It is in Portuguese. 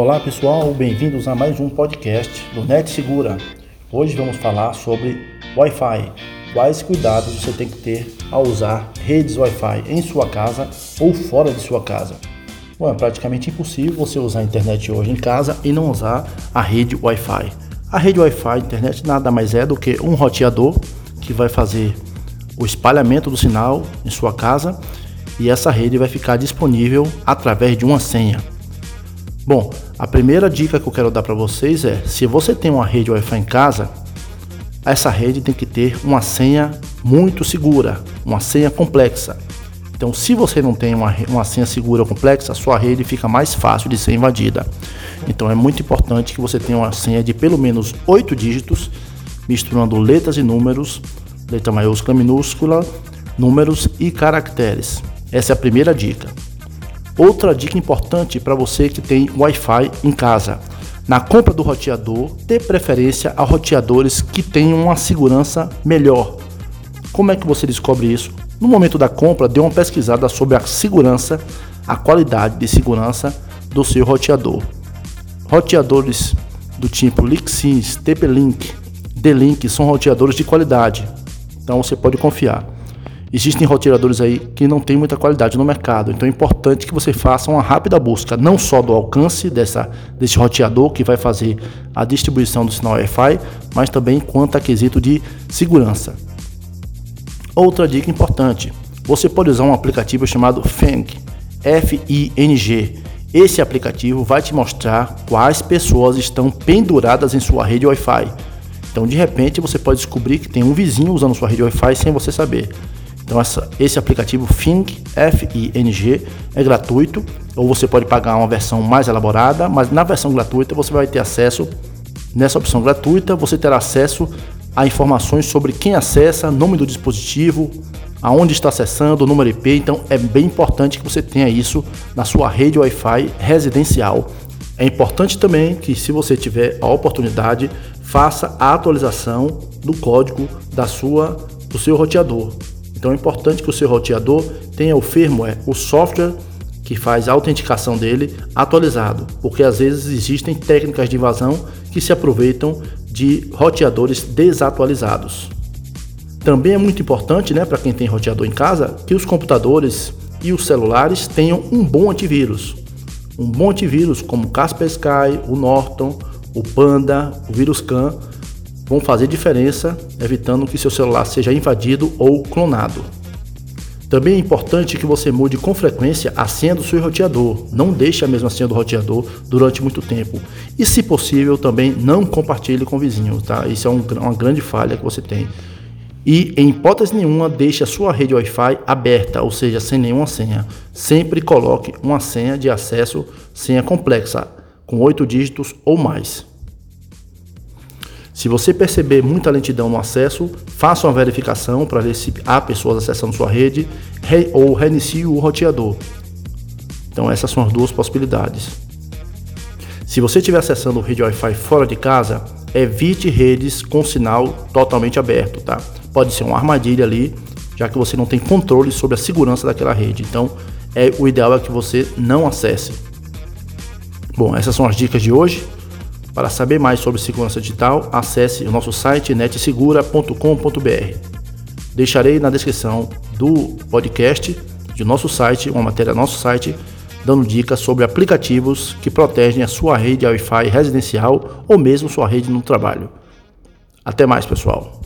Olá pessoal, bem-vindos a mais um podcast do Net Segura. Hoje vamos falar sobre Wi-Fi. Quais cuidados você tem que ter ao usar redes Wi-Fi em sua casa ou fora de sua casa? Bom, é praticamente impossível você usar a internet hoje em casa e não usar a rede Wi-Fi. A rede Wi-Fi internet nada mais é do que um roteador que vai fazer o espalhamento do sinal em sua casa e essa rede vai ficar disponível através de uma senha. Bom, a primeira dica que eu quero dar para vocês é: se você tem uma rede Wi-Fi em casa, essa rede tem que ter uma senha muito segura, uma senha complexa. Então, se você não tem uma, uma senha segura ou complexa, sua rede fica mais fácil de ser invadida. Então, é muito importante que você tenha uma senha de pelo menos 8 dígitos, misturando letras e números, letra maiúscula, minúscula, números e caracteres. Essa é a primeira dica. Outra dica importante para você que tem Wi-Fi em casa. Na compra do roteador, dê preferência a roteadores que tenham uma segurança melhor. Como é que você descobre isso? No momento da compra, dê uma pesquisada sobre a segurança, a qualidade de segurança do seu roteador. Roteadores do tipo Lixins, TP-Link, D-Link são roteadores de qualidade, então você pode confiar. Existem roteadores aí que não tem muita qualidade no mercado, então é importante que você faça uma rápida busca, não só do alcance dessa, desse roteador que vai fazer a distribuição do sinal Wi-Fi, mas também quanto a quesito de segurança. Outra dica importante: você pode usar um aplicativo chamado Feng, F-I-N-G. Esse aplicativo vai te mostrar quais pessoas estão penduradas em sua rede Wi-Fi. Então, de repente, você pode descobrir que tem um vizinho usando sua rede Wi-Fi sem você saber. Então essa, esse aplicativo Fing, F-I-N-G, é gratuito, ou você pode pagar uma versão mais elaborada, mas na versão gratuita você vai ter acesso, nessa opção gratuita, você terá acesso a informações sobre quem acessa, nome do dispositivo, aonde está acessando, número IP, então é bem importante que você tenha isso na sua rede Wi-Fi residencial. É importante também que se você tiver a oportunidade, faça a atualização do código da sua do seu roteador. Então é importante que o seu roteador tenha o firmware, o software que faz a autenticação dele atualizado, porque às vezes existem técnicas de invasão que se aproveitam de roteadores desatualizados. Também é muito importante, né, para quem tem roteador em casa, que os computadores e os celulares tenham um bom antivírus. Um bom antivírus como o Kaspersky, o Norton, o Panda, o VirusCan vão fazer diferença, evitando que seu celular seja invadido ou clonado. Também é importante que você mude com frequência a senha do seu roteador. Não deixe a mesma senha do roteador durante muito tempo. E, se possível, também não compartilhe com vizinhos, tá? Isso é um, uma grande falha que você tem. E, em hipótese nenhuma, deixe a sua rede Wi-Fi aberta, ou seja, sem nenhuma senha. Sempre coloque uma senha de acesso, senha complexa, com oito dígitos ou mais. Se você perceber muita lentidão no acesso, faça uma verificação para ver se há pessoas acessando sua rede ou reinicie o roteador. Então essas são as duas possibilidades. Se você estiver acessando rede Wi-Fi fora de casa, evite redes com sinal totalmente aberto, tá? Pode ser uma armadilha ali, já que você não tem controle sobre a segurança daquela rede. Então, é o ideal é que você não acesse. Bom, essas são as dicas de hoje. Para saber mais sobre segurança digital, acesse o nosso site netsegura.com.br. Deixarei na descrição do podcast de nosso site, uma matéria do nosso site, dando dicas sobre aplicativos que protegem a sua rede Wi-Fi residencial ou mesmo sua rede no trabalho. Até mais, pessoal.